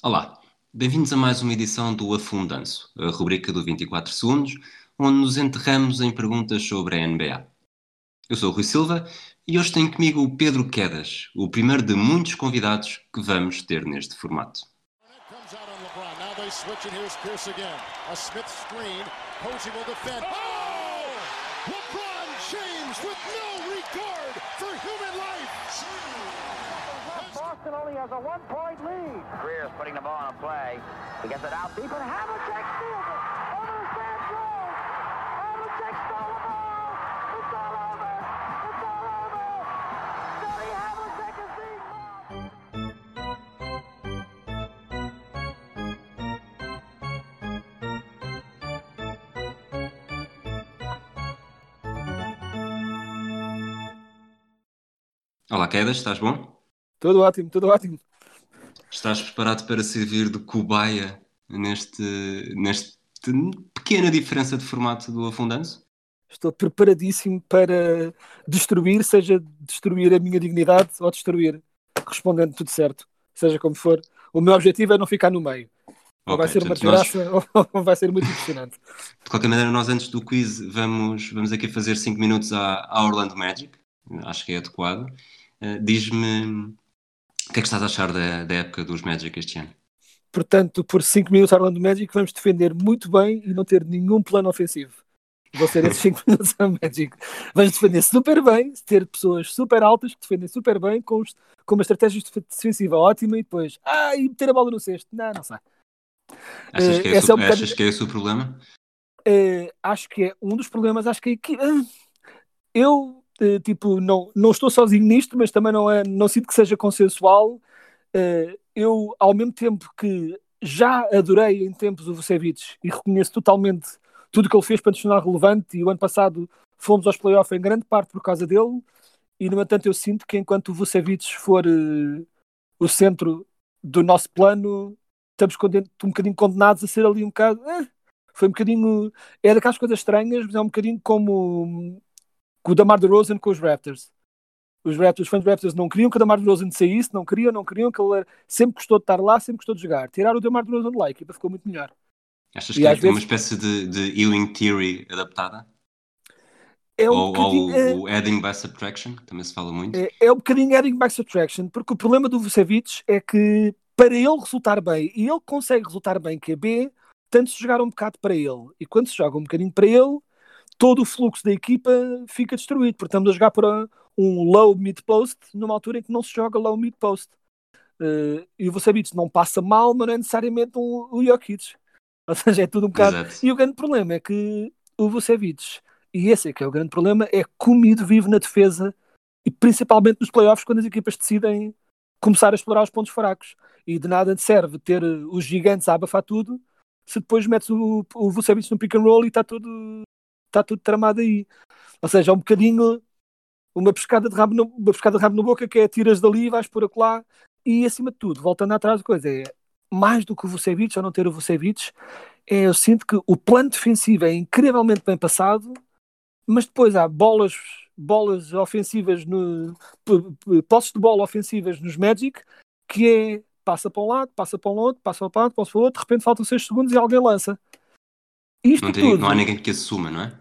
Olá, bem-vindos a mais uma edição do Afundanço, a rubrica do 24 Segundos, onde nos enterramos em perguntas sobre a NBA. Eu sou o Rui Silva e hoje tenho comigo o Pedro Quedas, o primeiro de muitos convidados que vamos ter neste formato. LeBron. James with no regard for human Boston only has a one-point lead. Greer's putting the ball on a play. He gets it out deep, and Havlicek steals it. Over to Sam Jones. Havlicek stole the ball. It's all over. It's all over. Scotty Havlicek is being Olá, Quedas, estás bom? Tudo ótimo, tudo ótimo. Estás preparado para servir de cobaia neste, neste pequena diferença de formato do afundanço? Estou preparadíssimo para destruir, seja destruir a minha dignidade ou destruir, respondendo tudo certo, seja como for. O meu objetivo é não ficar no meio. Ou okay, vai ser uma desgraça nós... ou vai ser muito impressionante. De qualquer maneira, nós antes do quiz vamos, vamos aqui fazer 5 minutos à, à Orlando Magic. Acho que é adequado. Uh, Diz-me o que é que estás a achar da, da época dos Magic este ano? Portanto, por 5 minutos Orlando Magic, vamos defender muito bem e não ter nenhum plano ofensivo. Vou ser esses 5 minutos a Magic. Vamos defender super bem, ter pessoas super altas que defendem super bem, com, com uma estratégia defensiva ótima e depois, ah, e meter a bola no cesto. Não, não sei. Achas que é, uh, é, um achas que é esse o problema? Uh, acho que é um dos problemas. Acho que é, uh, eu tipo, não, não estou sozinho nisto, mas também não, é, não sinto que seja consensual. Uh, eu, ao mesmo tempo que já adorei em tempos o Vucevic e reconheço totalmente tudo o que ele fez para nos tornar relevante, e o ano passado fomos aos playoffs em grande parte por causa dele, e no entanto eu sinto que enquanto o Vucevic for uh, o centro do nosso plano, estamos um bocadinho condenados a ser ali um bocado. Eh, foi um bocadinho. É daquelas coisas estranhas, mas é um bocadinho como com o Damar DeRozan com os Raptors. Os Raptors, os fãs dos Raptors não queriam que o Damar DeRozan saísse, não queriam, não queriam, que ele sempre gostou de estar lá, sempre gostou de jogar. Tirar o Damar DeRozan de lá, a equipa ficou muito melhor. Achas que é vezes... uma espécie de, de Ewing Theory adaptada? É um ou, ou é... o adding by subtraction, que também se fala muito. É, é um bocadinho adding by subtraction, porque o problema do Vucevic é que para ele resultar bem, e ele consegue resultar bem que a B, tanto se jogar um bocado para ele, e quando se joga um bocadinho para ele, todo o fluxo da equipa fica destruído, porque estamos a jogar para um low mid post numa altura em que não se joga low mid post. Uh, e o Vucevic não passa mal, mas não é necessariamente um, o Jokic. Ou seja, é tudo um bocado. Exato. E o grande problema é que o Vucevic, e esse é que é o grande problema, é comido vivo na defesa e principalmente nos playoffs quando as equipas decidem começar a explorar os pontos fracos. E de nada serve ter os gigantes a abafar tudo se depois metes o, o Vucevic no pick and roll e está tudo está tudo tramado aí. Ou seja, é um bocadinho uma pescada de rabo no, uma pescada de rabo na boca que é tiras dali vais por acolá e acima de tudo, voltando atrás de coisa, é mais do que o Vucevic ou não ter o Vucevic, é, eu sinto que o plano defensivo é incrivelmente bem passado, mas depois há bolas bolas ofensivas no posses de bola ofensivas nos Magic que é passa para um lado, passa para um outro, passa para um lado, passa para o outro, de repente faltam 6 segundos e alguém lança. Isto não, tem, tudo, não há ninguém que assuma, não é?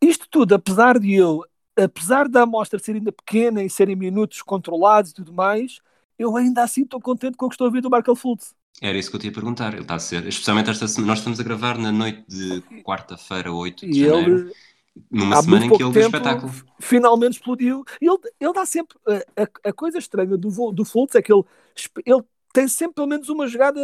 Isto tudo, apesar de eu, apesar da amostra ser ainda pequena e serem minutos controlados e tudo mais, eu ainda assim estou contente com o que estou a ver do Markel Fultz. Era isso que eu te ia perguntar. Ele está a ser, especialmente esta semana. Nós estamos a gravar na noite de quarta-feira, 8 de e janeiro. Ele, numa semana em que ele deu espetáculo. Finalmente explodiu. Ele, ele dá sempre. A, a, a coisa estranha do, do Fultz é que ele, ele tem sempre pelo menos uma jogada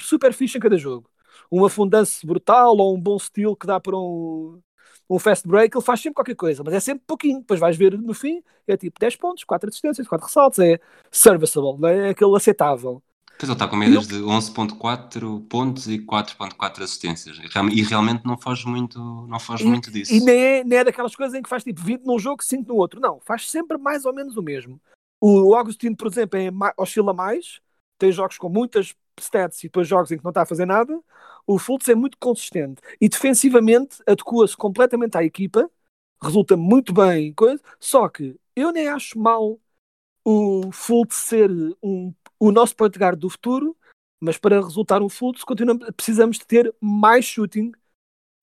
super fixe em cada jogo um afundanço brutal ou um bom estilo que dá para um, um fast break, ele faz sempre qualquer coisa, mas é sempre pouquinho. Depois vais ver no fim, é tipo 10 pontos, 4 assistências, 4 ressaltos, é serviceable, não é aquele aceitável. Pois ele está com médias de 11.4 pontos e 4.4 assistências. E realmente não foge muito, não foge e, muito disso. E nem é, nem é daquelas coisas em que faz tipo 20 num jogo, 5 no outro. Não, faz sempre mais ou menos o mesmo. O Agostinho, por exemplo, é, oscila mais, tem jogos com muitas stats e depois jogos em que não está a fazer nada o Fultz é muito consistente e defensivamente adequa-se completamente à equipa, resulta muito bem, coisa, só que eu nem acho mal o Fultz ser um, o nosso point do futuro, Mas para resultar um continuamos, precisamos de ter mais shooting.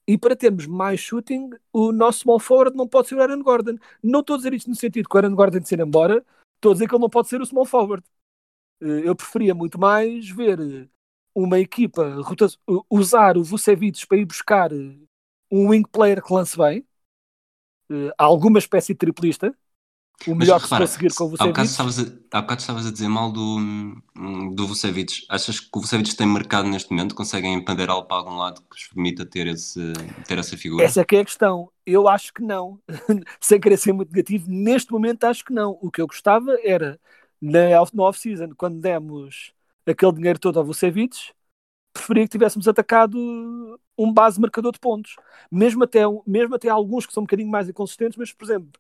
E para termos mais shooting, o nosso small forward não pode ser o Aaron Gordon. Não estou a dizer isto no sentido que o Aaron Gordon de ser embora, estou a dizer que ele não pode ser o small forward. Eh, eu preferia muito mais ver uma equipa usar o Vucevic para ir buscar um wing player que lance bem, alguma espécie de triplista, o melhor que se conseguir com o Vucevic. Há bocado, estavas a, dizer mal do, do Vucevic. Achas que o Vucevic tem mercado neste momento? Conseguem empandeirá-lo para algum lado que vos permita ter, esse, ter essa figura? Essa é que é a questão. Eu acho que não. Sem querer ser muito negativo, neste momento acho que não. O que eu gostava era, na off-season, quando demos aquele dinheiro todo ao Vucevic, preferia que tivéssemos atacado um base marcador de pontos. Mesmo até, mesmo até alguns que são um bocadinho mais inconsistentes, mas, por exemplo,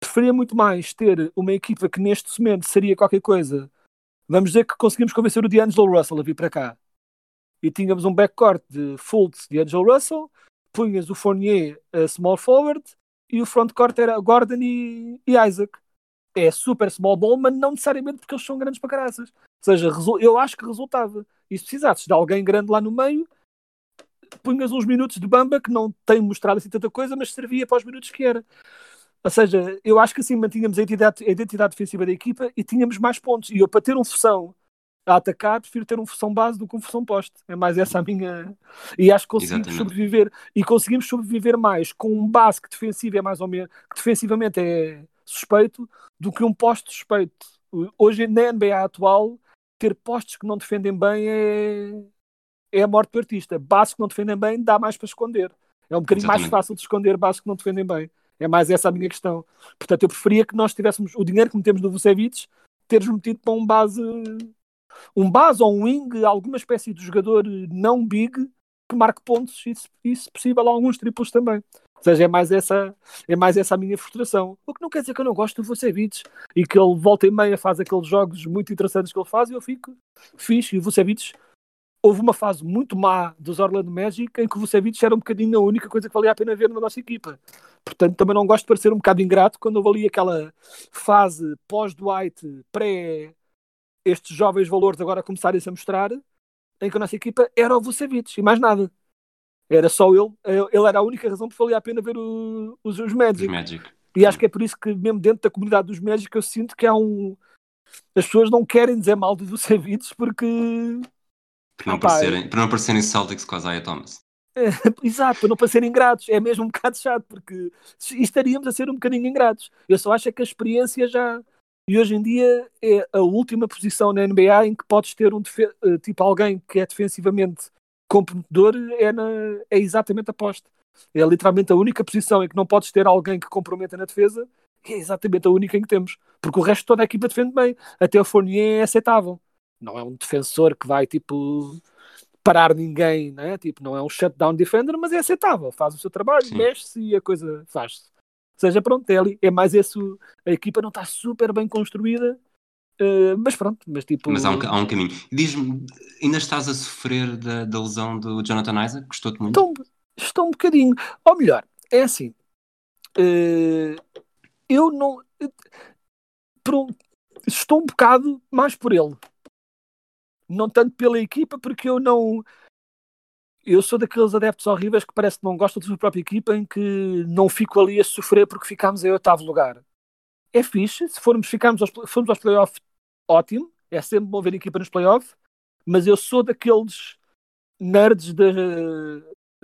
preferia muito mais ter uma equipa que neste momento seria qualquer coisa. Vamos dizer que conseguimos convencer o D'Angelo Russell a vir para cá. E tínhamos um backcourt de Fultz, D'Angelo Russell, punhas o Fournier a small forward e o frontcourt era Gordon e, e Isaac. É super small ball, mas não necessariamente porque eles são grandes para caraças. Ou seja, eu acho que resultava. E se precisasses de alguém grande lá no meio, punhas uns minutos de bamba que não tem mostrado assim tanta coisa, mas servia para os minutos que era. Ou seja, eu acho que assim mantínhamos a identidade, a identidade defensiva da equipa e tínhamos mais pontos. E eu, para ter um função a atacar, prefiro ter um função base do que um função poste. É mais essa a minha. E acho que conseguimos Exatamente. sobreviver. E conseguimos sobreviver mais com um base que defensivo é mais ou menos. que defensivamente é suspeito do que um poste suspeito. Hoje, na NBA atual, ter postes que não defendem bem é, é a morte do artista. Bases que não defendem bem dá mais para esconder. É um bocadinho Exatamente. mais fácil de esconder bases que não defendem bem. É mais essa a minha questão. Portanto, eu preferia que nós tivéssemos o dinheiro que metemos no Vucevic, teres metido para um base, um base ou um wing, alguma espécie de jogador não big que marque pontos e, se possível, alguns triplos também. Ou seja, é mais essa, é mais essa a minha frustração. O que não quer dizer que eu não gosto do Vucevic e que ele volta e meia faz aqueles jogos muito interessantes que ele faz e eu fico fixe. E o Vucevic houve uma fase muito má dos Orlando Magic em que o Vucevic era um bocadinho a única coisa que valia a pena ver na nossa equipa. Portanto, também não gosto de parecer um bocado ingrato quando houve ali aquela fase pós-Dwight, pré estes jovens valores agora começarem-se a mostrar, em que a nossa equipa era o Vucevic e mais nada. Era só ele, ele era a única razão por valia a pena ver o, os, os Magic. Os Magic. E acho que é por isso que, mesmo dentro da comunidade dos Magic, eu sinto que há um. As pessoas não querem dizer mal do Vucevic porque para não, parecerem, para não Celtics com a Isaiah Thomas. É, exato, para não parecerem ingratos. É mesmo um bocado chato, porque estaríamos a ser um bocadinho ingratos. Eu só acho é que a experiência já. E hoje em dia é a última posição na NBA em que podes ter um eh, tipo alguém que é defensivamente comprometedor é, na... é exatamente a poste. É literalmente a única posição em que não podes ter alguém que comprometa na defesa, é exatamente a única em que temos. Porque o resto toda a equipa defende bem. Até o Fournier é aceitável não é um defensor que vai tipo parar ninguém, né? tipo, não é um shutdown defender, mas é aceitável, faz o seu trabalho, mexe-se e a coisa faz-se. Seja pronto, é, ali, é mais esse. A equipa não está super bem construída, uh, mas pronto, mas tipo. Mas há um, há um caminho. Diz-me, ainda estás a sofrer da, da lesão do Jonathan Isaac? Gostou-te muito? Estou, estou um bocadinho. Ou melhor, é assim. Uh, eu não. Uh, estou um bocado mais por ele não tanto pela equipa, porque eu não. Eu sou daqueles adeptos horríveis que parece que não gostam da sua própria equipa, em que não fico ali a sofrer porque ficámos em oitavo lugar. É fixe, se formos, ficarmos aos, formos aos playoffs, ótimo, é sempre bom ver a equipa nos playoffs, mas eu sou daqueles nerds de,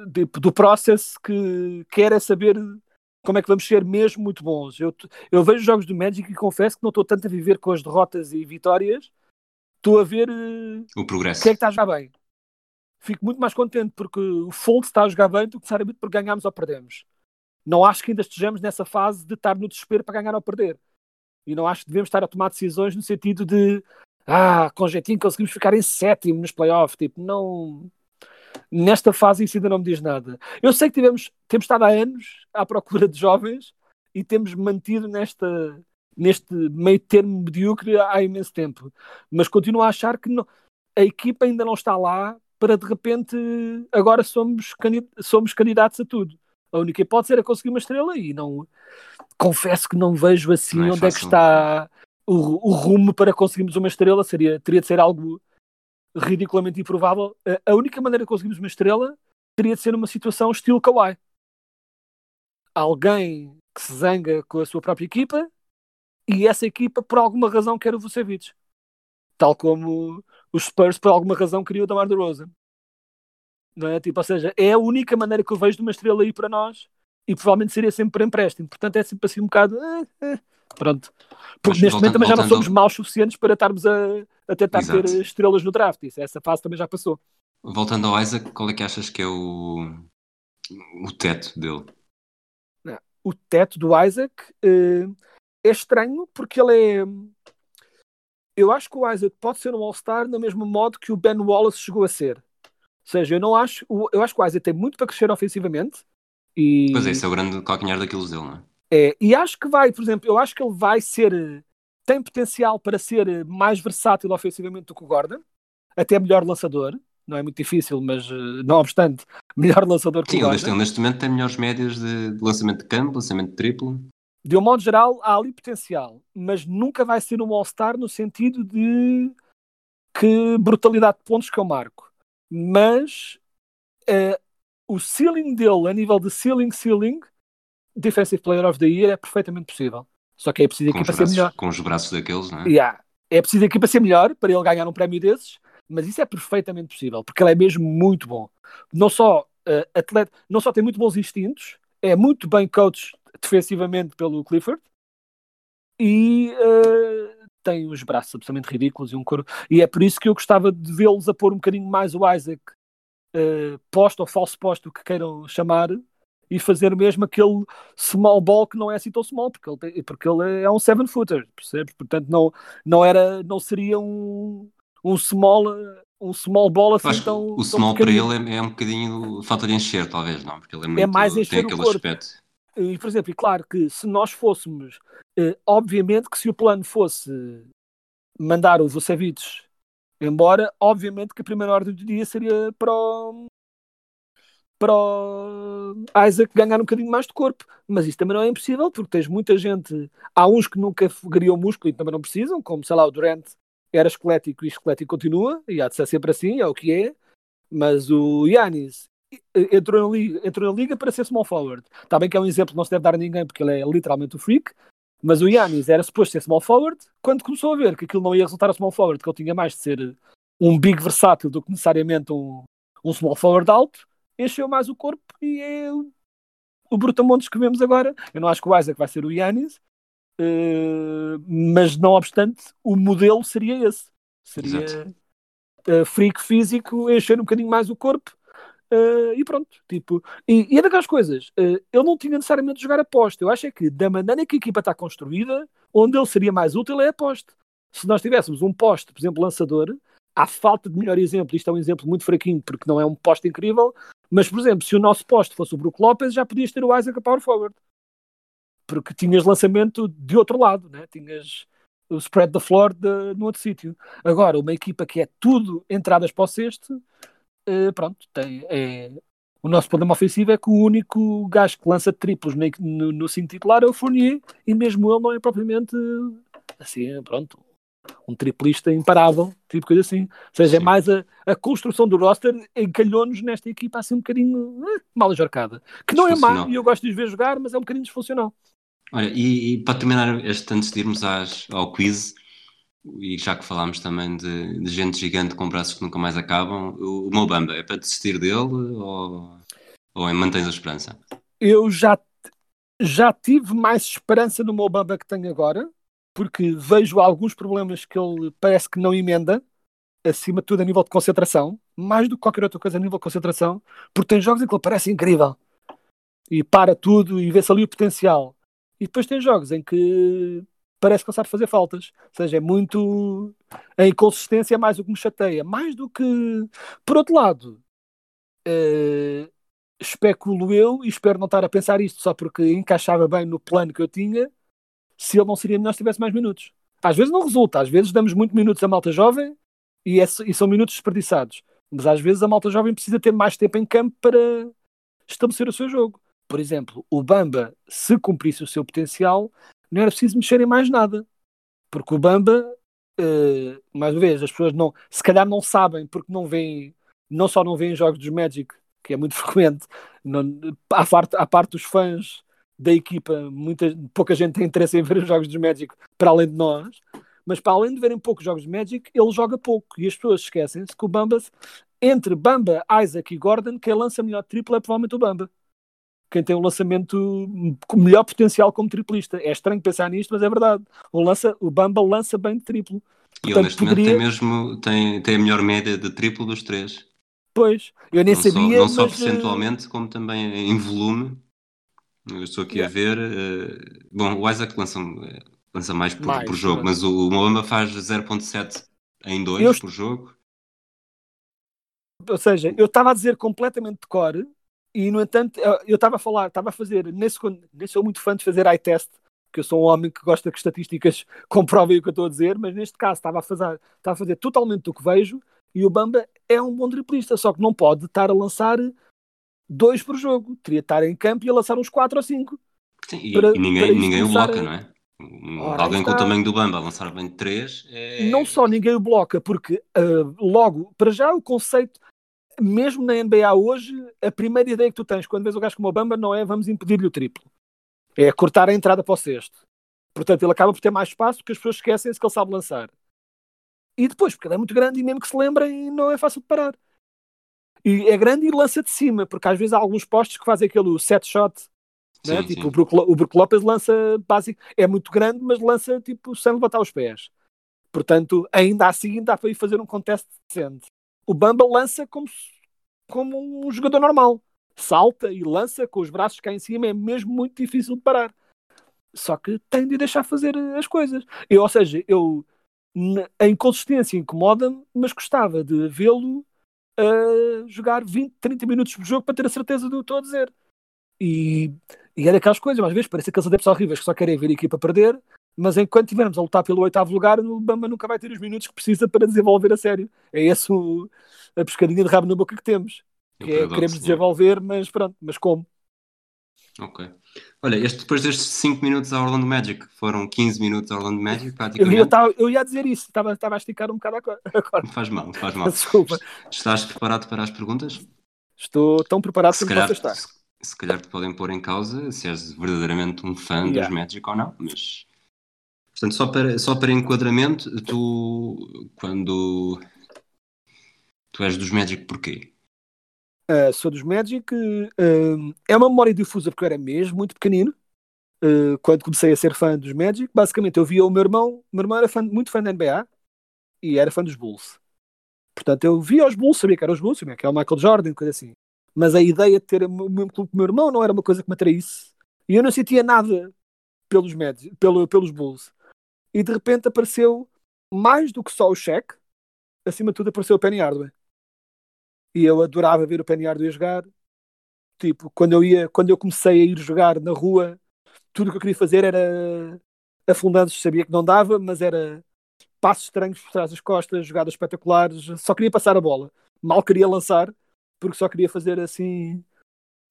de, do processo que querem saber como é que vamos ser mesmo muito bons. Eu, eu vejo jogos do Magic e confesso que não estou tanto a viver com as derrotas e vitórias, estou a ver o progresso. Quem é que está a jogar bem. Fico muito mais contente porque o Fold está a jogar bem do que necessariamente porque ganhamos ou perdemos. Não acho que ainda estejamos nessa fase de estar no desespero para ganhar ou perder. E não acho que devemos estar a tomar decisões no sentido de ah, com jeitinho conseguimos ficar em sétimo nos playoffs. Tipo, não. Nesta fase isso ainda não me diz nada. Eu sei que tivemos, temos estado há anos à procura de jovens e temos mantido nesta, neste meio termo medíocre há imenso tempo. Mas continuo a achar que não, a equipa ainda não está lá para de repente agora somos, somos candidatos a tudo. A única hipótese era conseguir uma estrela e não confesso que não vejo assim não é onde fácil. é que está o, o, rumo para conseguirmos uma estrela. Seria, teria de ser algo ridiculamente improvável. A única maneira de conseguirmos uma estrela teria de ser numa situação estilo Kawhi. Alguém que se zanga com a sua própria equipa e essa equipa, por alguma razão, quer o Vucevic. Tal como os Spurs, por alguma razão, queriam o Damar DeRozan. Não é? Tipo, ou seja, é a única maneira que eu vejo de uma estrela aí para nós e provavelmente seria sempre por empréstimo. Portanto, é sempre assim um bocado. Eh, eh, pronto. Porque Mas neste voltando- momento também já não somos maus suficientes para estarmos a, a tentar Exato. ter estrelas no draft. Isso, essa fase também já passou. Voltando ao Isaac, qual é que achas que é o, o teto dele? o teto do Isaac eh, é estranho porque ele é. Eu acho que o Isaac pode ser um All-Star no mesmo modo que o Ben Wallace chegou a ser. Ou seja, eu não acho. Eu acho que o Isaac tem muito para crescer ofensivamente. E, Pois é, isso é o grande calcanhar daqueles dele, não é? é, e acho que vai, por exemplo, eu acho que ele vai ser. Tem potencial para ser mais versátil ofensivamente do que o Gordon. Até melhor lançador. Não é muito difícil, mas eh, não obstante, melhor lançador que Sim, o Gordon. ele neste momento tem melhores médias de, de lançamento de campo, lançamento de triplo. de um modo geral, há ali potencial, mas nunca vai ser um All-Star no sentido de que brutalidade de pontos que eu marco. Mas eh, o ceiling dele, a nível de ceiling, ceiling, Defensive Player of the Year, é perfeitamente possível. Só que é preciso a Com os, equipa ser melhor. braços, com os braços daqueles, não é? Yeah. É preciso a equipa ser melhor para ele ganhar um prémio desses, mas isso é perfeitamente possível, porque ele é mesmo muito bom. Não só eh, atleta, não só tem muito bons instintos, é muito bem coach defensivamente pelo Clifford e eh, tem os braços absolutamente ridículos e um corpo. E é por isso que eu gostava de vê-los a pôr um bocadinho mais o Isaac eh, posto ou falso posto, o que queiram chamar, e fazer mesmo aquele small ball que não é assim tão small, porque ele, tem- porque ele é um seven footer, percebes? Portanto, não, não, era, não seria um, um small um small ball assim acho tão, o tão small para ele é, é um bocadinho falta de encher, talvez, não? Porque ele é muito. mais encher tem aquele corpo. aspecto. E, por exemplo, e claro que se nós fôssemos, eh, obviamente que se o plano fosse mandar o Vucevic embora, obviamente que a primeira ordem do dia seria para o, para o Isaac ganhar um bocadinho mais de corpo. Mas isso também não é impossível, porque tens muita gente. Há uns que nunca criam músculo e também não precisam, como sei lá, o Durant era esquelético e esquelético continua, e há de ser sempre assim, é o que é. Mas o Yanis entrou na liga, entrou na liga para ser small forward. Está bem que é um exemplo que não se deve dar a ninguém, porque ele é literalmente o freak. Mas o Yanis era suposto ser small forward. Quando começou a ver que aquilo não ia resultar a small forward, que ele tinha mais de ser um big versátil do que necessariamente um, um small forward alto, encheu mais o corpo e é o, o Brutamontes que vemos agora. Eu não acho que o Isaac vai ser o Yanis, eh, mas não obstante, o modelo seria esse. Seria eh, freak físico, encher um bocadinho mais o corpo eh, e pronto. Tipo, e, e é daquelas coisas, eh, ele não tinha necessariamente de jogar a poste. Eu acho é que da maneira que a equipa está construída, onde ele seria mais útil é a poste. Se nós tivéssemos um poste, por exemplo, lançador, há falta de melhor exemplo, isto é um exemplo muito fraquinho porque não é um poste incrível, mas por exemplo, se o nosso poste fosse o Brook Lopes, já podias ter o Isaac a power forward. Porque tinhas lançamento de outro lado, né? tinhas o spread the floor de, no outro sítio. Agora, uma equipa que é tudo entradas para o cesto, eh, pronto, tem, é, o nosso problema ofensivo é que o único gajo que lança triplos no, no, no cinto titular é o Fournier, e mesmo ele não é propriamente assim, pronto, um triplista imparável, tipo coisa assim. Ou seja, é Sim. mais a, a construção do roster encalhou-nos nesta equipa assim um bocadinho eh, mal ajorcada. Que não é má, e eu gosto de os ver jogar, mas é um bocadinho disfuncional. Olha, e, e para terminar este, antes de irmos às, ao quiz, e já que falámos também de, de gente gigante com braços que nunca mais acabam, o, o é para desistir dele ou, ou é, mantens a esperança? eu já, já tive mais esperança no meu que tenho agora, porque vejo alguns problemas que ele parece que não emenda, acima de tudo a nível de concentração, mais do que qualquer outra coisa a nível de concentração, porque tem jogos em que ele parece incrível e para tudo e vê-se ali o potencial. E depois tem jogos em que parece que não sabe fazer faltas. Ou seja, é muito. A inconsistência é mais o que me chateia. Mais do que. Por outro lado, eh, especulo eu e espero não estar a pensar isto só porque encaixava bem no plano que eu tinha, se ele não seria melhor se tivesse mais minutos. Às vezes não resulta, às vezes damos muito minutos à malta jovem e, é- e são minutos desperdiçados. Mas às vezes a malta jovem precisa ter mais tempo em campo para estabelecer o seu jogo. Por exemplo, o Bamba, se cumprisse o seu potencial, não era preciso mexer em mais nada. Porque o Bamba uh, mais uma vez, as pessoas não, se calhar não sabem porque não veem, não só não veem jogos dos Magic, que é muito frequente, não, à, parte, à parte dos fãs da equipa, muita, pouca gente tem interesse em ver os jogos dos Magic para além de nós, mas para além de verem poucos jogos de Magic, ele joga pouco e as pessoas esquecem-se que o Bamba, entre Bamba, Isaac e Gordon, quem lança melhor triplo é provavelmente o Bamba. Quem tem um lançamento com melhor potencial como triplista. É estranho pensar nisto, mas é verdade. O, lança, o Bamba lança bem de triplo. E ele neste poderia... momento tem mesmo tem, tem a melhor média de triplo dos três. Pois, eu nem não sabia. Só, não só mas... Eh, percentualmente, como também em volume. Eu estou aqui yeah. a ver. Uh, bom, o Isaac lança, lança mais por, mais, por jogo, mas o, o Moamba faz 0.7 em 2 eu... por jogo. Ou seja, eu estava a dizer completamente de cor e, no entanto, eu estava a falar, estava a fazer, nem sou, nem sou muito fã de fazer eye test, porque eu sou um homem que gosta que estatísticas comprovem o que eu estou a dizer, mas neste caso estava a fazer, estava a fazer totalmente o que vejo e o Bamba é um bom driblista, só que não pode estar a lançar dois por jogo. Teria de estar em campo e a lançar uns quatro ou cinco. Sim, e, para, e ninguém, ninguém o bloca, a... não é? Ora, Alguém está... com o tamanho do Bamba a lançar bem de 3 é... Não só ninguém o bloca, porque uh, logo, para já o conceito, mesmo na NBA hoje, a primeira ideia que tu tens quando vês o gajo como o Bamba não é vamos impedir-lhe o triplo. É cortar a entrada para o sexto. Portanto, ele acaba por ter mais espaço porque as pessoas esquecem-se que ele sabe lançar. E depois, porque ele é muito grande e mesmo que se lembrem, não é fácil de parar. E é grande e lança de cima, porque às vezes há alguns postos que fazem aquele set shot. Né? Sim, tipo, sim. O, Brook, o Brook Lopez lança básico, é muito grande, mas lança tipo sem levantar os pés. Portanto, ainda assim dá para ir fazer um contest decente. O Bamba lança como, como um jogador normal. Salta e lança com os braços cá em cima, é mesmo muito difícil de parar. Só que tem de deixar fazer as coisas. Eu, ou seja, eu a inconsistência incomoda-me, mas gostava de vê-lo uh, jogar 20, 30 minutos por jogo para ter a certeza do que estou a dizer. E, e é daquelas coisas, às vezes parece aqueles adeptos horríveis que só querem ver a equipa perder, mas enquanto estivermos a lutar pelo oitavo lugar, o Bamba nunca vai ter os minutos que precisa para desenvolver a sério. É essa a pescadinha de rabo na boca que temos. Que é, queremos desenvolver, mas pronto, mas como? Ok. Olha, este, depois destes 5 minutos a Orlando Magic, foram 15 minutos a Orlando Magic, praticamente. Eu, eu, eu ia dizer isso, estava, estava a esticar um bocado agora. Não faz mal, não faz mal. Desculpa. Estás preparado para as perguntas? Estou tão preparado se como calhar, você está. Se, se, calhar te podem pôr em causa se és verdadeiramente um fã yeah. dos Magic ou não, mas... Portanto, só para, só para enquadramento, tu, quando... Tu és dos Magic porquê? Uh, sou dos Magic. Uh, é uma memória difusa porque eu era mesmo muito pequenino. Uh, quando comecei a ser fã dos Magic, basicamente eu via o meu irmão. Meu irmão era fã, muito fã da NBA e era fã dos Bulls. Portanto, eu via os Bulls, sabia que eram os Bulls, sabia que era o Michael Jordan, coisa assim. Mas a ideia de ter o mesmo clube o meu irmão não era uma coisa que me atraísse. E eu não sentia nada pelos, Magic, pelo, pelos Bulls. E de repente apareceu mais do que só o Shaq, acima de tudo apareceu o Penny Hardaway e eu adorava ver o Penny Hardaway jogar. Tipo, quando eu ia, quando eu comecei a ir jogar na rua, tudo o que eu queria fazer era afundantes, sabia que não dava, mas era passos estranhos por trás das costas, jogadas espetaculares, só queria passar a bola. Mal queria lançar, porque só queria fazer assim.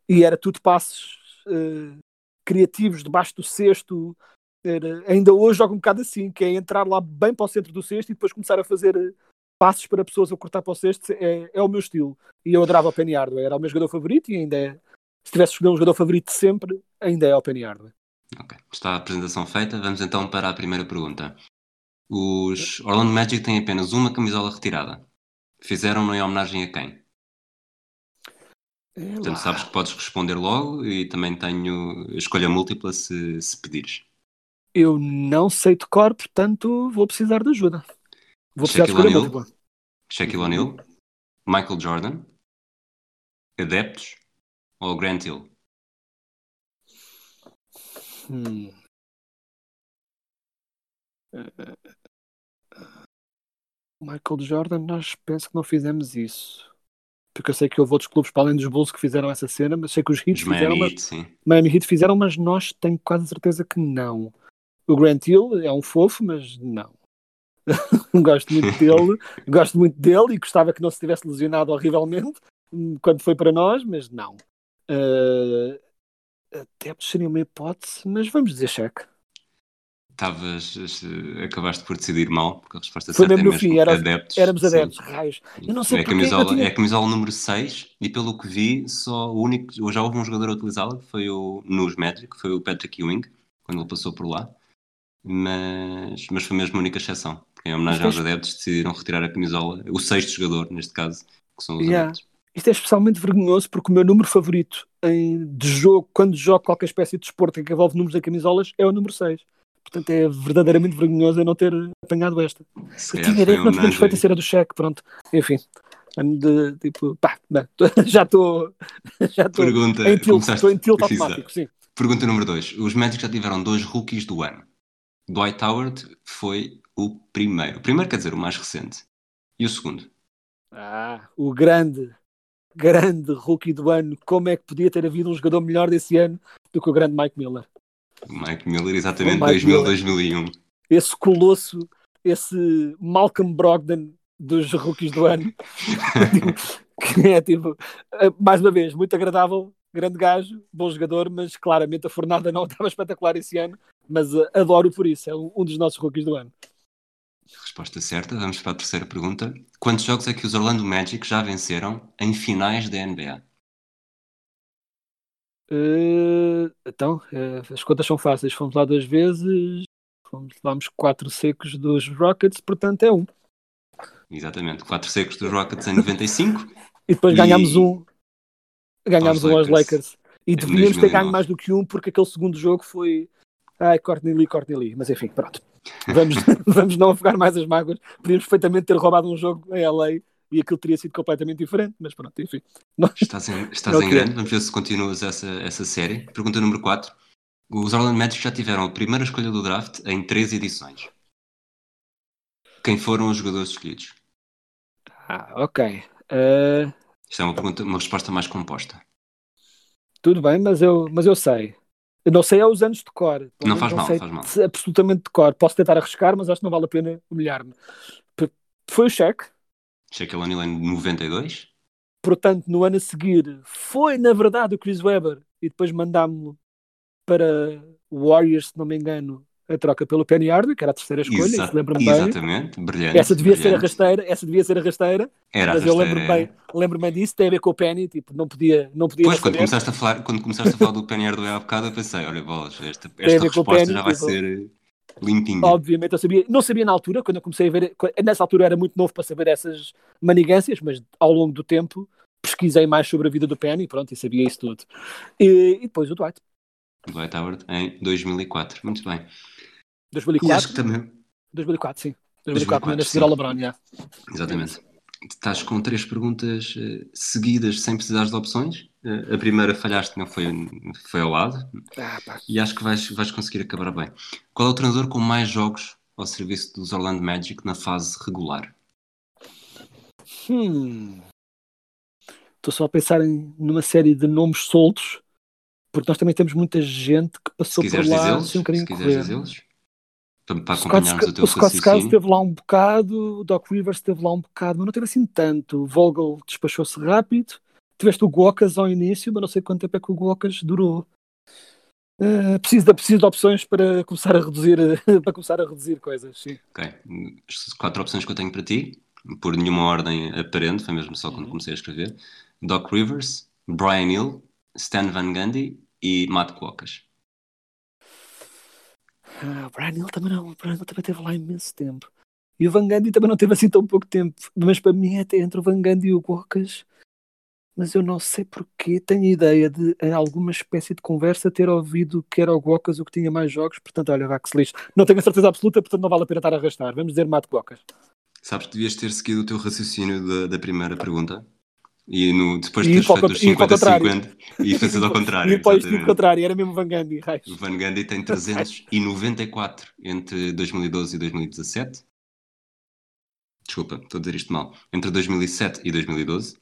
E era tudo passos uh, criativos debaixo do cesto. Era... ainda hoje jogo um bocado assim, que é entrar lá bem para o centro do cesto e depois começar a fazer passos para pessoas a cortar para o cesto é, é o meu estilo. E eu adorava o Penny Hardaway, era o meu jogador favorito e ainda é. Se tivesse escolher um jogador favorito de sempre, ainda é o Penny Hardaway. Ok, está a apresentação feita. Vamos então para a primeira pergunta. Os Orlando Magic têm apenas uma camisola retirada. Fizeram-no em homenagem a quem? É portanto, sabes que podes responder logo e também tenho escolha múltipla se, se pedires. Eu não sei de cor, portanto vou precisar de ajuda. Vou Shaquille O'Neal, Shaquille O'Neal, Michael Jordan, Adeptos ou Grant Hill? Hum. Michael Jordan, nós penso que não fizemos isso. Porque eu sei que houve outros clubes para além dos Bulls que fizeram essa cena, mas sei que os Heat fizeram. Miami Heat, sim. Miami Heat fizeram, mas nós tenho quase certeza que não. O Grant Hill é um fofo, mas não. gosto muito dele, gosto muito dele e gostava que não se tivesse lesionado horrivelmente quando foi para nós, mas não. Uh, até seria uma hipótese, mas vamos dizer cheque. Estavas, acabaste por decidir mal, porque a resposta Foi certa mesmo é no fim, mesmo era, adeptos. éramos sim. adeptos, raios. Eu não sei é, camisola, tinha- é a camisola número 6 e pelo que vi, só o único, já houve um jogador a utilizá-la, que foi o, nos Magic, foi o Patrick Ewing, quando ele passou por lá, mas, mas foi mesmo a única exceção, porque em homenagem Isto é aos adeptos decidiram retirar a camisola, o sexto jogador neste caso, que são os Yeah. adeptos. Isto é especialmente vergonhoso porque o meu número favorito em, de jogo, quando jogo qualquer espécie de desporto que envolve números em camisolas, é o número 6. Portanto, é verdadeiramente vergonhoso eu não ter apanhado esta. Se Eu tinha ideia que não tínhamos feito a cera do cheque, pronto. Enfim. De, tipo, pá, não, já estou. Já estou Pergunta, em tilt, estou em tilt automático, sim. Pergunta número 2. Os Magic já tiveram dois rookies do ano. Dwight Howard foi o primeiro. O primeiro quer dizer o mais recente. E o segundo? Ah, o grande, grande rookie do ano. Como é que podia ter havido um jogador melhor desse ano do que o grande Mike Miller? O Mike Miller, exatamente O Mike 2000, Miller. 2001. Esse colosso, esse Malcolm Brogdon dos rookies do ano. que é tipo, eh, mais uma vez, muito agradável, grande gajo, bom jogador, mas claramente a fornada não estava espetacular esse ano. Mas eh, adoro por isso, é um, um dos nossos rookies do ano. Resposta certa. Vamos para a terceira pergunta. Quantos jogos é que os Orlando Magic já venceram em finais da NBA? Eh, então, eh, as contas são fáceis. Fomos lá duas vezes, fomos, levámos quatro secos dos Rockets, portanto é um. Exatamente. Quatro secos dos Rockets em 95. E depois E- ganhámos um. Ganhámos Aos um aos Lakers. Lakers. E Em deveríamos ter 2009. ganho mais do que um, porque aquele segundo jogo foi. Ai, Courtney Lee. Mas enfim, pronto. Vamos, vamos não afogar mais as mágoas. Podíamos perfeitamente ter roubado um jogo em LA e aquilo teria sido completamente diferente. Mas pronto, enfim. Nós- Estás em, estás em grande. Vamos ver se continuas essa, essa série. Pergunta número 4. Os Orlando Magic já tiveram a primeira escolha do draft em três edições. Quem foram os jogadores escolhidos? Ah, ok. Eh, Isto é uma, pergunta, uma resposta mais composta. tudo bem, mas eu, mas eu sei. Eu não sei aos anos de cor. Não faz mal, sei faz mal. se- Absolutamente de cor. Posso tentar arriscar, mas acho que não vale a pena humilhar-me. Foi o cheque. Shaquille O'Neal em 92. portanto, no ano a seguir, foi na verdade o Chris Webber e depois mandámos-lo para o Warriors, se não me engano, a troca pelo Penny Hardaway, que era a terceira escolha, Exa- lembro-me bem. Exatamente. Brilhante. Essa devia ser a brilhante. rasteira, essa devia ser a rasteira, Era a mas eu rasteira, lembro-me era. bem, lembro-me disso, tem a ver com o Penny, tipo, não podia, não podia Pois, quando começaste, a falar, quando começaste a falar do Penny Hardaway há bocado, eu pensei, olha, bolas, esta, a esta resposta Penny, já vai tipo- ser limpinha. Obviamente eu sabia, não sabia na altura, quando eu comecei a ver, nessa altura eu era muito novo para saber essas manigâncias, mas ao longo do tempo pesquisei mais sobre a vida do Penny, pronto, e sabia isso tudo. E, e depois o Dwight, Dwight Howard em 2004. Muito bem. E 2004. acho que também... 2004, sim. 2004, 2004, ainda seguir ao. LeBron, já. Exatamente. Estás com três perguntas eh, seguidas sem precisares de opções. Eh, a primeira falhaste, não foi, foi ao lado. Ah. E acho que vais, vais conseguir acabar bem. Qual é o treinador com mais jogos ao serviço dos Orlando Magic na fase regular? Hum. Estou só a pensar em, numa série de nomes soltos, porque nós também temos muita gente que passou por lá assim um bocadinho se quiseres correr. dizê-los, para, para Scott, acompanharmos o teu o Scott raciocínio. esteve lá um bocado, o Doc Rivers esteve lá um bocado, mas não teve assim tanto. O Vogel despachou-se rápido. Tiveste o Guocas ao início, mas não sei quanto tempo é que o Guocas durou. Eh, preciso, de, preciso de opções para começar a reduzir para começar a reduzir coisas, sim. Ok. Quatro opções que eu tenho para ti, por nenhuma ordem aparente, foi mesmo só quando Uhum. comecei a escrever. Doc Rivers, Brian Hill, Stan Van Gundy e Matt Quokkas. Ah, o Brian Hill também não, o Brian Hill também esteve lá imenso tempo. E o Van Gundy também não teve assim tão pouco tempo. Mas para mim é até entre o Van Gundy e o Guocas. Mas eu não sei porquê. Tenho a ideia de, em alguma espécie de conversa, ter ouvido que era o Guocas o que tinha mais jogos. Portanto, olha, vá que se lixe. Não tenho a certeza absoluta, portanto não vale a pena estar a arrastar. Vamos dizer Mato Guocas. Sabes que devias ter seguido o teu raciocínio da, da primeira pergunta e no, depois de teres o feito os cont- ir para o 50-50 e fazer ao contrário. E depois exatamente. contrário, era mesmo Van Gundy. raios. O Van Gundy tem 394 entre 2012 e 2017. Desculpa, estou a dizer isto mal. Entre 2007 e 2012.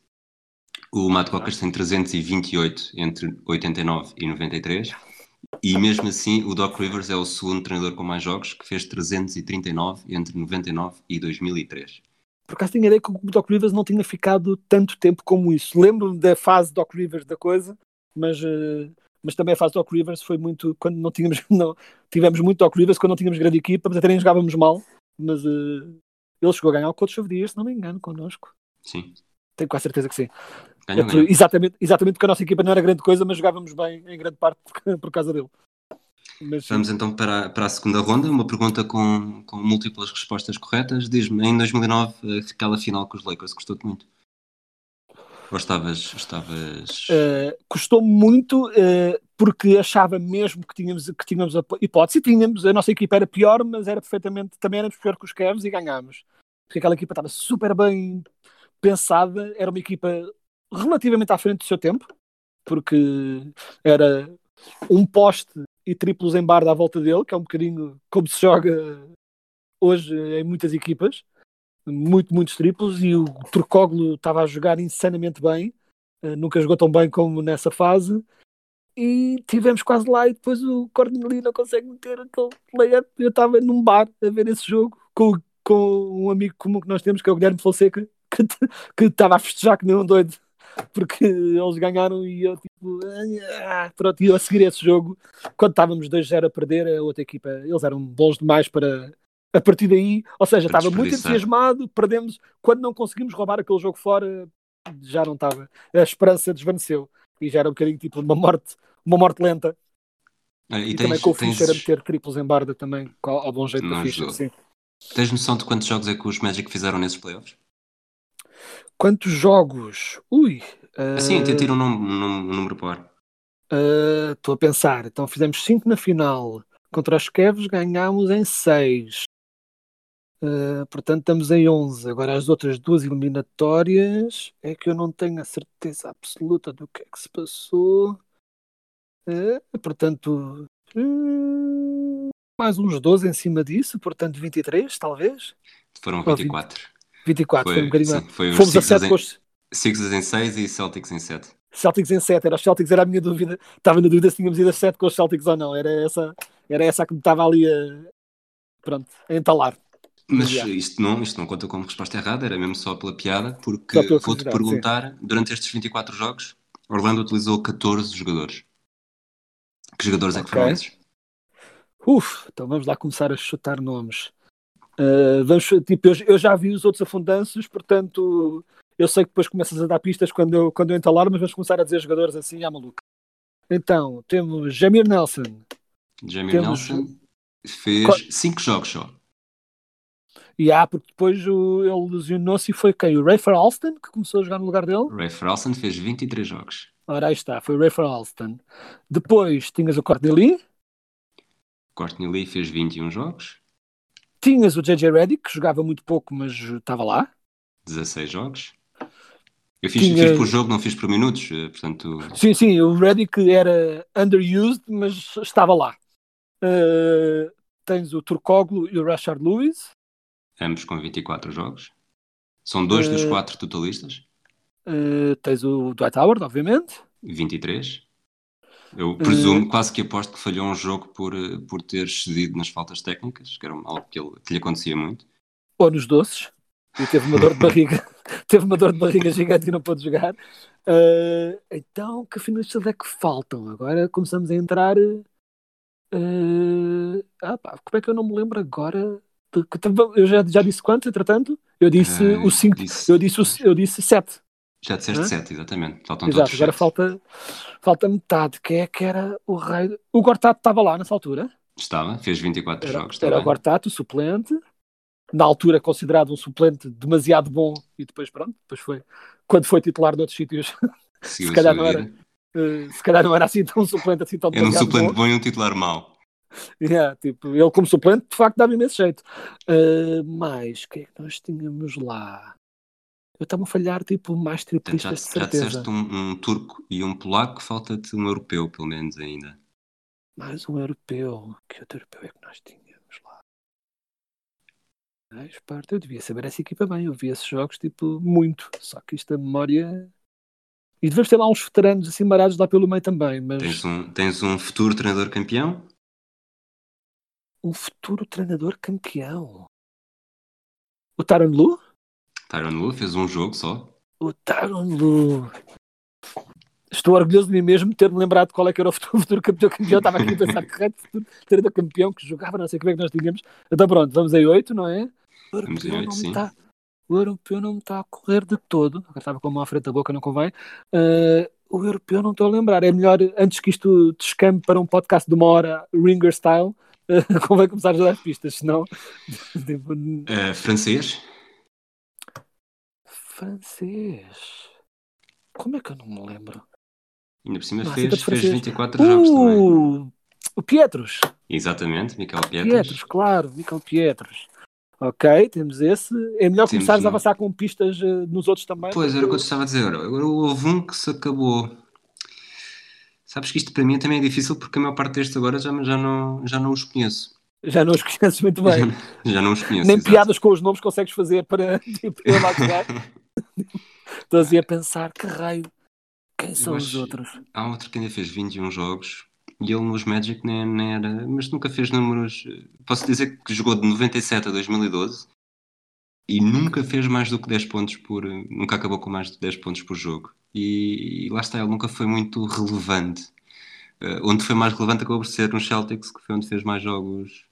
O Matt Cocas tem 328 entre 89 e 93. E mesmo assim, o Doc Rivers é o segundo treinador com mais jogos, que fez 339 entre 99 e 2003. Por acaso tinha ideia que o Doc Rivers não tinha ficado tanto tempo como isso. Lembro-me da fase Doc Rivers da coisa, mas, eh, mas também a fase do Doc Rivers foi muito quando não tínhamos, não, tivemos muito Doc Rivers quando não tínhamos grande equipa, mas até nem jogávamos mal, mas uh, ele chegou a ganhar o Coach of the Year, se não me engano, connosco. Sim. Tenho quase certeza que sim. Exatamente, exatamente porque a nossa equipa não era grande coisa, mas jogávamos bem em grande parte por, por causa dele. Mas, Vamos então para, para a segunda ronda, uma pergunta com, com múltiplas respostas corretas. Diz-me, em 2009, aquela final com os Lakers custou-te muito? Ou estavas... estavas... Uh, custou-me muito uh, porque achava mesmo que tínhamos, que tínhamos a hipótese. E tínhamos, a nossa equipa era pior, mas era perfeitamente, também éramos pior que os Cavs e ganhámos. Porque aquela equipa estava super bem pensada, era uma equipa relativamente à frente do seu tempo, porque era um poste e triplos em barda à volta dele, que é um bocadinho como se joga hoje em muitas equipas. Muito, muitos triplos e o Turcoglu estava a jogar insanamente bem, uh, nunca jogou tão bem como nessa fase. E tivemos quase lá e depois o Corneli não consegue meter aquele layup. Eu estava num bar a ver esse jogo com, com um amigo comum que nós temos, que é o Guilherme Fonseca, que estava a festejar que nem um doido porque eles ganharam e eu tipo ah, pronto, e eu a seguir esse jogo quando estávamos 2-0 a perder a outra equipa, eles eram bons demais para a partir daí, ou seja, Para estava muito entusiasmado, perdemos, quando não conseguimos roubar aquele jogo fora, já não estava, a esperança desvaneceu e já era um bocadinho tipo uma morte, uma morte lenta. Olha, E, e também tens, com o tens, Fischer a meter triplos em barda também, ao, ao bom jeito Não Fischer, sim. tens noção de quantos jogos é que os Magic fizeram nesses playoffs? Quantos jogos? Ui! Assim, ah, até tira um, num- um número para o ar. ah, Estou a pensar, então fizemos 5 na final, contra os Cavs ganhámos em 6. portanto, estamos em 11. Agora, as outras duas eliminatórias é que eu não tenho a certeza absoluta do que é que se passou. Ah, portanto, hum, mais uns 12 em cima disso, portanto, 23, talvez. Foram Ou 24. 24, foi, um bocadinho sim, foi os Fomos a Sixers 7 em, com os Sixers em 6 e Celtics em 7. Celtics em 7. Era os Celtics, era a minha dúvida. Estava na dúvida se tínhamos ido a 7 com os Celtics ou não. Era essa, era essa que me estava ali a, pronto, a entalar. Mas Yeah. isto não, isto não conta como resposta errada, era mesmo só pela piada, porque vou-te perguntar, durante estes 24 jogos, Orlando utilizou 14 jogadores. Que jogadores é que foram esses? Uf, então vamos lá começar a chutar nomes. Uh, vamos, tipo, eu, eu já vi os outros afundanços, portanto, eu sei que depois começas a dar pistas quando eu, quando eu entalar, mas vamos começar a dizer jogadores assim à maluca. Então, temos Jamir Nelson, Jamie Temos- Nelson fez Qual- 5 jogos só. e há, porque depois o, ele lesionou-se e foi quem? O Rafer Alston, que começou a jogar no lugar dele? Ray Frelson fez 23 jogos. Ora, aí está, foi o Rafer Alston. Depois tinhas o Courtney Lee, Courtney Lee fez 21 jogos, tinhas o JJ Redick, que jogava muito pouco, mas estava lá. 16 jogos. Eu fiz, Tinha- fiz por jogo, não fiz por minutos, eh, portanto, Sim, sim, o Redick era underused, mas estava lá. Uh, tens o Turcoglu e o Rashard Lewis. ambos com 24 jogos. São dois dos Eh, quatro totalistas, Uh, tens o Dwight Howard, obviamente. 23. Eu Eh, presumo, quase que aposto que falhou um jogo por, eh, por ter cedido nas faltas técnicas, que era algo que, ele, que lhe acontecia muito. Ou nos doces. E teve uma dor de barriga. teve uma dor de barriga gigante e não pôde jogar. Uh, então, que finalistas é que faltam? Agora começamos a entrar. Uh, ah, pá, como é que eu não me lembro agora? de Eu já, já disse quantos, entretanto? Eu disse Eh, o 5. disse- Eu disse, o- eu disse 7. Já disseste Hã? 7, exatamente. Faltam Exato, agora sete. falta, falta metade. Quem é que era o rei? O Gortato estava lá nessa altura. Estava, fez 24 Era, jogos era o. Gortato, o suplente. Na altura considerado um suplente demasiado bom e depois pronto, depois foi quando foi titular noutros sítios, se calhar não era. eh, se calhar não era assim tão suplente assim tão Era um demasiado suplente bom. bom e um titular mau. Yeah, tipo, ele como suplente de facto dava imenso jeito. Uh, mas quem é que nós tínhamos lá? Eu estava a falhar tipo mais já, triplistas de já certeza. disseste um, um turco e um polaco, falta-te um europeu, pelo menos ainda. Mais um europeu. Que outro europeu é que nós tínhamos lá? Ah, Esparta, eu devia saber essa equipa bem. Eu vi esses jogos tipo muito. Só que isto a memória. E devemos ter lá uns veteranos assim barados lá pelo meio também. Mas Tens um, tens um futuro treinador campeão? um futuro treinador campeão. O Taron Lu? Tyron Lue fez um jogo só. O Taron Lu. Estou orgulhoso de mim mesmo de ter-me lembrado qual é que era o futuro, futuro campeão campeão. Estava aqui a pensar que reto futuro treinador campeão que jogava, não sei como é que nós tínhamos. Então pronto, vamos aí 8, não é? O Vamos em europeu oito, não me sim. está. O europeu não me está a correr de todo. Agora estava com a mão à frente da boca, não convém. Ah, o europeu não estou a lembrar. É melhor, antes que isto descampe para um podcast de uma hora, Ringer style, ah, convém começar a dar pistas, senão. Eh, francês? Francês. Como é que eu não me lembro? Ainda por cima fez, fez francês. 24 jogos também. Uh, o Pietros. Exatamente, Miquel Pietros. Pietros, claro, Michael Pietros. Ok, temos esse. É melhor Temos começares a um. avançar com pistas eh, nos outros também. Pois, era o que eu porque estava a dizer. Agora houve um que se acabou. Sabes que isto para mim também é difícil porque a maior parte destes agora já, já, não, já não os conheço. Já não os conheces muito bem. Já, não os conheço. Nem exato. piadas com os nomes consegues fazer para Estou assim a pensar, que raio, quem são Eu os acho- outros? Há outro que ainda fez 21 jogos e ele nos Magic nem, nem era. Mas nunca fez números. Posso dizer que jogou de 97 a 2012 e nunca fez mais do que 10 pontos por. Nunca acabou com mais de 10 pontos por jogo. E, e lá está, ele nunca foi muito relevante. Eh, onde foi mais relevante acabou por ser no Celtics, que foi onde fez mais jogos.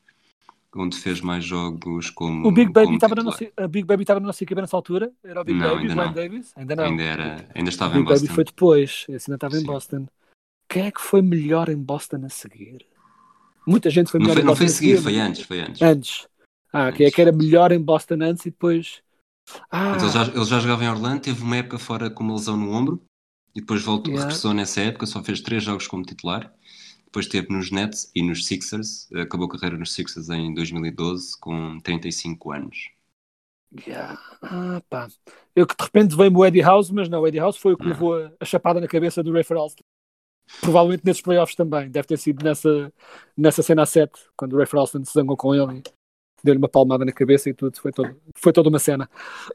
Onde fez mais jogos como. O Big Baby estava na nossa, a Big Baby estava na nossa equipa nessa altura? Era o Big Não, Baby, ainda Brian não. Davis? Ainda não. Ainda, era, ainda o estava em Big Baby Boston. foi depois, esse ainda estava em Sim. Boston. Quem é que foi melhor em Boston a seguir? Muita gente foi Não melhor foi, em não Boston foi a seguir, mas- foi antes, foi antes. Antes. Ah, quem é Antes. que era melhor em Boston antes e depois. Ah, Mas ele, já, ele já jogava em Orlando, teve uma época fora com uma lesão no ombro e depois voltou, Yeah. regressou nessa época, só fez três jogos como titular. Depois esteve nos Nets e nos Sixers, acabou a carreira nos Sixers em 2012 com 35 anos. yeah. ah, pá. Eu que de repente veio-me o Eddie House, mas não, o Eddie House foi o que Não. levou a, a chapada na cabeça do Ray Alston. Provavelmente nesses playoffs também. Deve ter sido nessa, nessa cena a 7, quando o Ray Alston se zangou com ele e deu-lhe uma palmada na cabeça e tudo. Foi, todo, foi toda uma cena.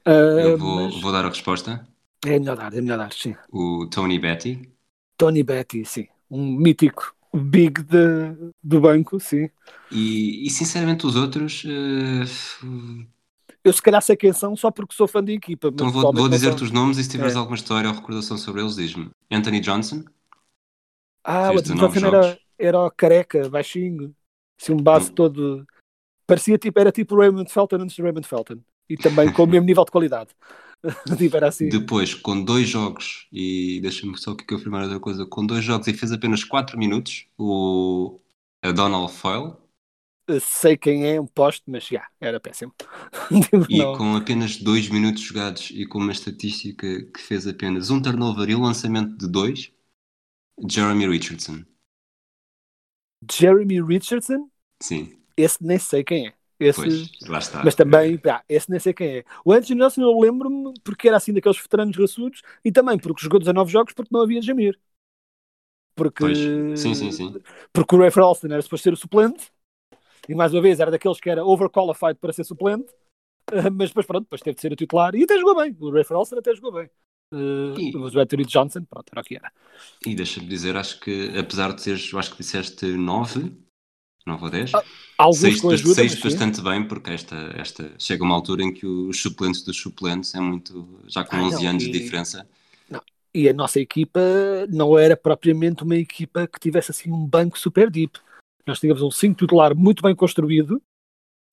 Ah, Eu vou, mas vou dar a resposta. É melhor dar, é melhor dar, sim. O Tony Betty, Tony Betty, sim. Um mítico big de, do banco, sim. e, e sinceramente os outros. eh, Eu se calhar sei quem são só porque sou fã da equipa. Então vou, vou dizer-te os nomes e se tiveres É. alguma história ou recordação sobre eles, diz-me. Anthony Johnson, Ah, o Anthony 19 Johnson era, era o careca, baixinho. Assim, um base Hum. todo. Parecia tipo, era tipo o Raymond Felton antes do Raymond Felton. E também com o mesmo nível de qualidade. tipo, assim. Depois, com dois jogos, e deixa-me só aqui confirmar outra coisa, com dois jogos e fez apenas 4 minutos, o Donald Foyle, Sei quem é, um poste, mas já, era péssimo. Tipo, e não. com apenas 2 minutos jogados e com uma estatística que fez apenas um turnover e um lançamento de dois, Jeremy Richardson. Jeremy Richardson, Sim, esse nem sei quem é. Esse, pois, lá está. Mas também, pá, esse nem sei quem é. O Anthony Johnson eu lembro-me porque era assim daqueles veteranos raçudos e também porque jogou 19 jogos porque não havia Jamir. Porque, Pois, sim, sim, sim. porque o Ray Alston era suposto ser o suplente e mais uma vez era daqueles que era overqualified para ser suplente, eh, mas depois pronto, depois teve de ser o titular e até jogou bem. O Ray Alston até jogou bem. Eh, E- Mas o Anthony Johnson, pronto, era o que era. E deixa-me dizer, acho que apesar de seres, eu acho que disseste 9, 9 ou 10, Ah, Alguns Seis, com ajuda, seis mas sim. bastante bem, porque esta, esta chega uma altura em que os suplentes dos suplentes é muito. já com Ah, 11 não, anos e- de diferença. E a nossa equipa não era propriamente uma equipa que tivesse assim um banco super deep. Nós tínhamos um 5 titular muito bem construído,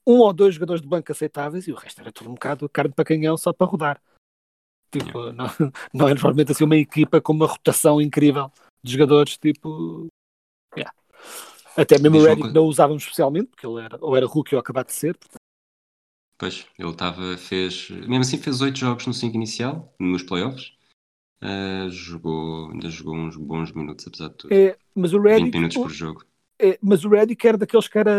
um ou dois jogadores de banco aceitáveis e o resto era tudo um bocado carne para canhão só para rodar. Tipo, não, não era provavelmente assim uma equipa com uma rotação incrível de jogadores, tipo. yeah. Até mesmo Diz o coisa. não usávamos especialmente, porque ele era, ou era rookie ou acabado de ser. Pois, ele estava, fez. mesmo assim, fez 8 jogos no 5 inicial, nos playoffs. Ah, jogou, ainda jogou uns bons minutos, apesar de tudo. É, mas o 20 Redick, minutos o- por jogo. É, mas o Redick era daqueles que era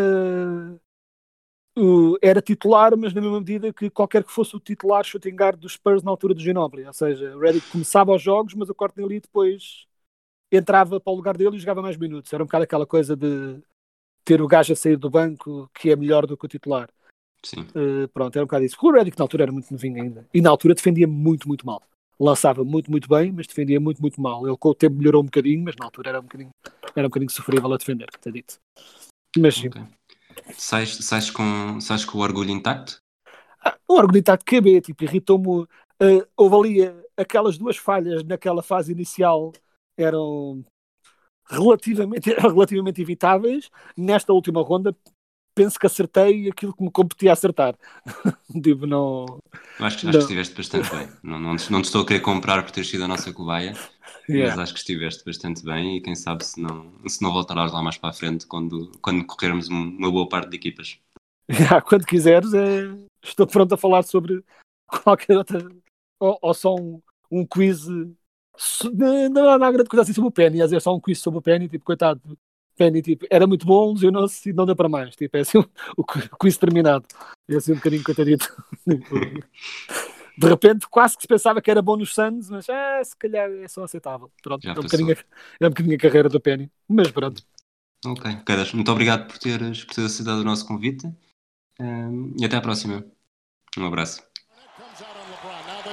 o- era titular, mas na mesma medida que qualquer que fosse o titular shooting guard dos Spurs na altura do Ginobili. Ou seja, o Redick começava os jogos, mas o corte ali depois entrava para o lugar dele e jogava mais minutos. Era um bocado aquela coisa de ter o gajo a sair do banco que é melhor do que o titular. Sim. Uh, pronto, era um bocado isso. O Redick na altura era muito novinho ainda. E na altura defendia muito, muito mal. Lançava muito, muito bem, mas defendia muito, muito mal. Ele com o tempo melhorou um bocadinho, mas na altura era um bocadinho, era um bocadinho sofrível a defender, está dito. Mas sim. Sais, sais, com, sais com o orgulho intacto? Ah, o orgulho está de KB, tipo, irritou-me. Uh, houve ali uh, aquelas duas falhas naquela fase inicial eram relativamente, relativamente evitáveis. Nesta última ronda, penso que acertei aquilo que me competia a acertar. tipo, não. Acho, acho que estiveste bastante bem. Não, não, não, te estou a querer comprar por ter sido a nossa cobaia, yeah. mas acho que estiveste bastante bem e quem sabe se não, se não voltarás lá mais para a frente quando, quando corrermos uma boa parte de equipas. Yeah, quando quiseres, é... estou pronto a falar sobre qualquer outra. Ou, ou só um, um quiz não há grande coisa assim sobre o Penny, às vezes só um quiz sobre o Penny, tipo, coitado, Penny, tipo, era muito bom, lesionou-se e não deu para mais, tipo, é assim o, quiz terminado, é assim um bocadinho coitadito. De repente, quase que se pensava que era bom nos Suns, mas ah, se calhar é só aceitável. Pronto, é um, bocadinho, é um bocadinho a carreira do Penny, mas pronto. Ok, Quedas, muito obrigado por teres, por teres aceitado o nosso convite um, e até à próxima. Um abraço.